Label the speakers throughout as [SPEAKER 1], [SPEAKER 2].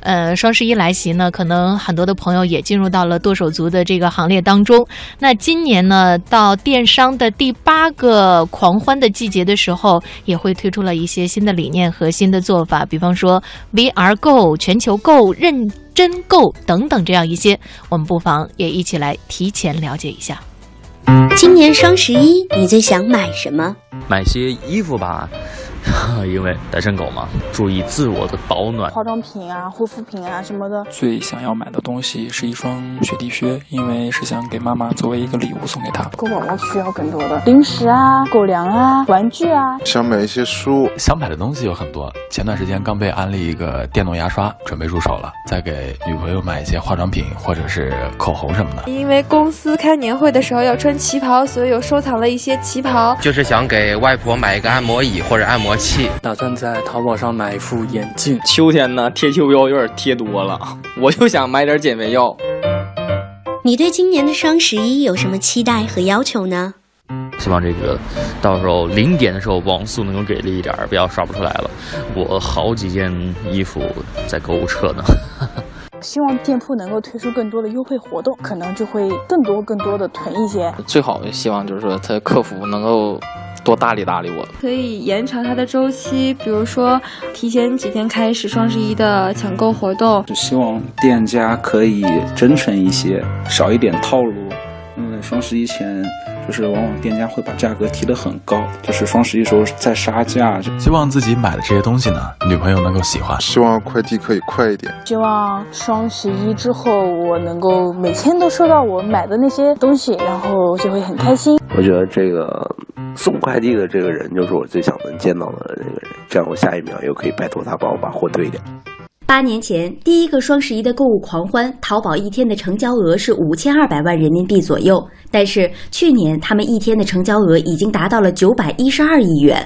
[SPEAKER 1] 呃，双十一来袭呢，可能很多的朋友也进入到了剁手族的这个行列当中。那今年呢，到电商的第八个狂欢的季节的时候，也会推出了一些新的理念和新的做法，比方说 VR 购、全球购、认真购等等这样一些，我们不妨也一起来提前了解一下。
[SPEAKER 2] 今年双十一，你最想买什么？
[SPEAKER 3] 买些衣服吧。因为单身狗嘛，注意自我的保暖，
[SPEAKER 4] 化妆品啊、护肤品啊什么的。
[SPEAKER 5] 最想要买的东西是一双雪地靴，因为是想给妈妈作为一个礼物送给她。
[SPEAKER 4] 狗宝宝需要更多的零食啊、狗粮啊、玩具啊。
[SPEAKER 6] 想买一些书，
[SPEAKER 7] 想买的东西有很多。前段时间刚被安利一个电动牙刷，准备入手了。再给女朋友买一些化妆品或者是口红什么的。
[SPEAKER 8] 因为公司开年会的时候要穿旗袍，所以有收藏了一些旗袍。
[SPEAKER 9] 就是想给外婆买一个按摩椅或者按摩。器
[SPEAKER 10] 打算在淘宝上买一副眼镜。
[SPEAKER 11] 秋天呢，贴秋膘有点贴多了，我就想买点减肥药。
[SPEAKER 2] 你对今年的双十一有什么期待和要求呢？
[SPEAKER 3] 希望这个到时候零点的时候网速能够给力一点，不要刷不出来了。我好几件衣服在购物车呢。
[SPEAKER 4] 希望店铺能够推出更多的优惠活动，可能就会更多更多的囤一些。
[SPEAKER 11] 最好希望就是说，他客服能够。多搭理搭理我，
[SPEAKER 8] 可以延长它的周期，比如说提前几天开始双十一的抢购活动。
[SPEAKER 12] 就希望店家可以真诚一些，少一点套路，因为双十一前。就是往往店家会把价格提得很高，就是双十一时候在杀价。
[SPEAKER 7] 希望自己买的这些东西呢，女朋友能够喜欢。
[SPEAKER 6] 希望快递可以快一点。
[SPEAKER 4] 希望双十一之后我能够每天都收到我买的那些东西，然后就会很开心。
[SPEAKER 13] 我觉得这个送快递的这个人就是我最想能见到的那个人，这样我下一秒又可以拜托他帮我把货退掉。
[SPEAKER 2] 八年前，第一个双十一的购物狂欢，淘宝一天的成交额是五千二百万人民币左右。但是去年，他们一天的成交额已经达到了九百一十二亿元。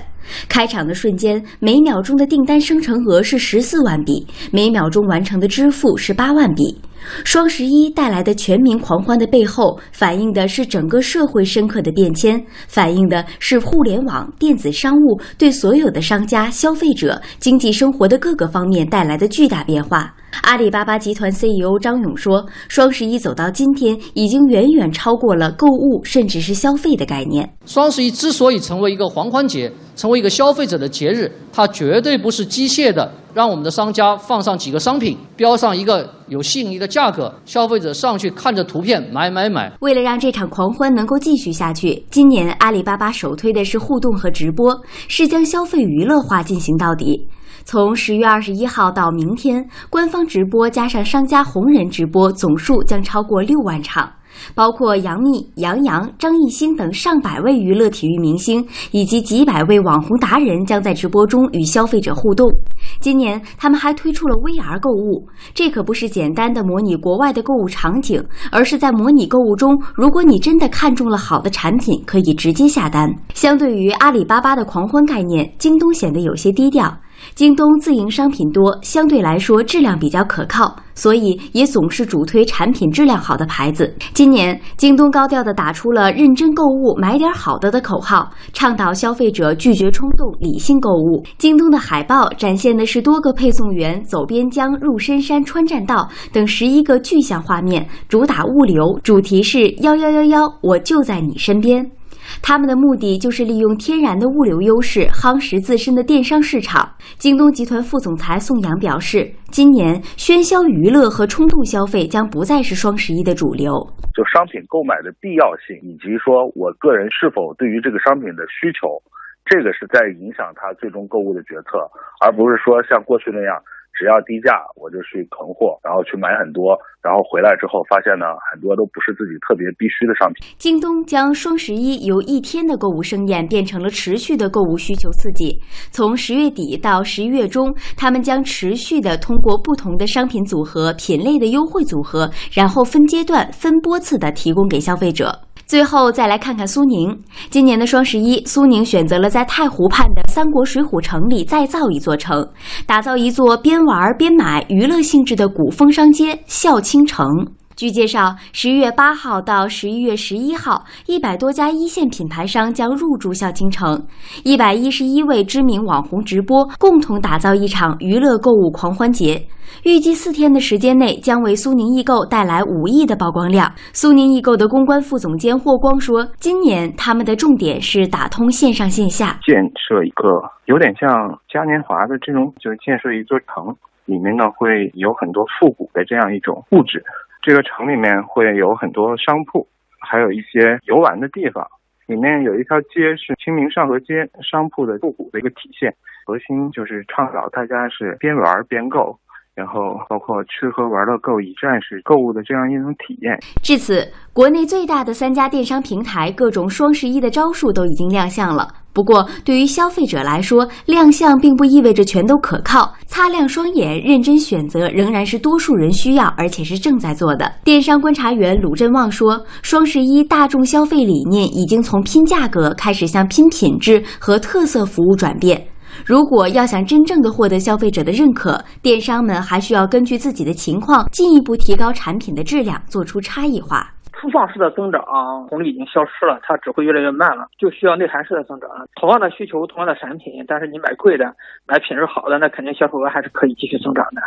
[SPEAKER 2] 开场的瞬间，每秒钟的订单生成额是十四万笔，每秒钟完成的支付是八万笔。双十一带来的全民狂欢的背后，反映的是整个社会深刻的变迁，反映的是互联网电子商务对所有的商家、消费者、经济生活的各个方面带来的巨大变化。阿里巴巴集团 CEO 张勇说：“双十一走到今天，已经远远超过了购物，甚至是消费的概念。
[SPEAKER 14] 双十一之所以成为一个狂欢节，成为一个消费者的节日，它绝对不是机械的让我们的商家放上几个商品，标上一个有吸引力的价格，消费者上去看着图片买买买。
[SPEAKER 2] 为了让这场狂欢能够继续下去，今年阿里巴巴首推的是互动和直播，是将消费娱乐化进行到底。”从十月二十一号到明天，官方直播加上商家红人直播总数将超过六万场，包括杨幂、杨洋、张艺兴等上百位娱乐体育明星以及几百位网红达人将在直播中与消费者互动。今年，他们还推出了 VR 购物，这可不是简单的模拟国外的购物场景，而是在模拟购物中，如果你真的看中了好的产品，可以直接下单。相对于阿里巴巴的狂欢概念，京东显得有些低调。京东自营商品多，相对来说质量比较可靠，所以也总是主推产品质量好的牌子。今年，京东高调地打出了“认真购物，买点好的”的口号，倡导消费者拒绝冲动、理性购物。京东的海报展现的是多个配送员走边疆、入深山、穿栈道等十一个具象画面，主打物流，主题是“幺幺幺幺，我就在你身边”。他们的目的就是利用天然的物流优势夯实自身的电商市场。京东集团副总裁宋阳表示，今年喧嚣娱乐和冲动消费将不再是双十一的主流。
[SPEAKER 15] 就商品购买的必要性，以及说我个人是否对于这个商品的需求，这个是在影响他最终购物的决策，而不是说像过去那样。只要低价，我就去囤货，然后去买很多，然后回来之后发现呢，很多都不是自己特别必须的商品。
[SPEAKER 2] 京东将双十一由一天的购物盛宴变成了持续的购物需求刺激。从十月底到十一月中，他们将持续的通过不同的商品组合、品类的优惠组合，然后分阶段、分波次的提供给消费者。最后再来看看苏宁，今年的双十一，苏宁选择了在太湖畔的三国水浒城里再造一座城，打造一座边玩边买娱乐性质的古风商街——孝倾城。据介绍，十一月八号到十一月十一号，一百多家一线品牌商将入驻孝青城，一百一十一位知名网红直播共同打造一场娱乐购物狂欢节。预计四天的时间内，将为苏宁易购带来五亿的曝光量。苏宁易购的公关副总监霍光说：“今年他们的重点是打通线上线下，
[SPEAKER 16] 建设一个有点像嘉年华的这种，就是建设一座城，里面呢会有很多复古的这样一种布置。”这个城里面会有很多商铺，还有一些游玩的地方。里面有一条街是清明上河街，商铺的复古的一个体现。核心就是倡导大家是边玩边购。然后包括吃喝玩乐购一站式购物的这样一种体验。
[SPEAKER 2] 至此，国内最大的三家电商平台各种双十一的招数都已经亮相了。不过，对于消费者来说，亮相并不意味着全都可靠。擦亮双眼，认真选择，仍然是多数人需要，而且是正在做的。电商观察员鲁振旺说：“双十一大众消费理念已经从拼价格开始向拼品质和特色服务转变。”如果要想真正的获得消费者的认可，电商们还需要根据自己的情况进一步提高产品的质量，做出差异化。
[SPEAKER 17] 粗放式的增长红利已经消失了，它只会越来越慢了，就需要内涵式的增长。同样的需求，同样的产品，但是你买贵的，买品质好的，那肯定销售额还是可以继续增长的。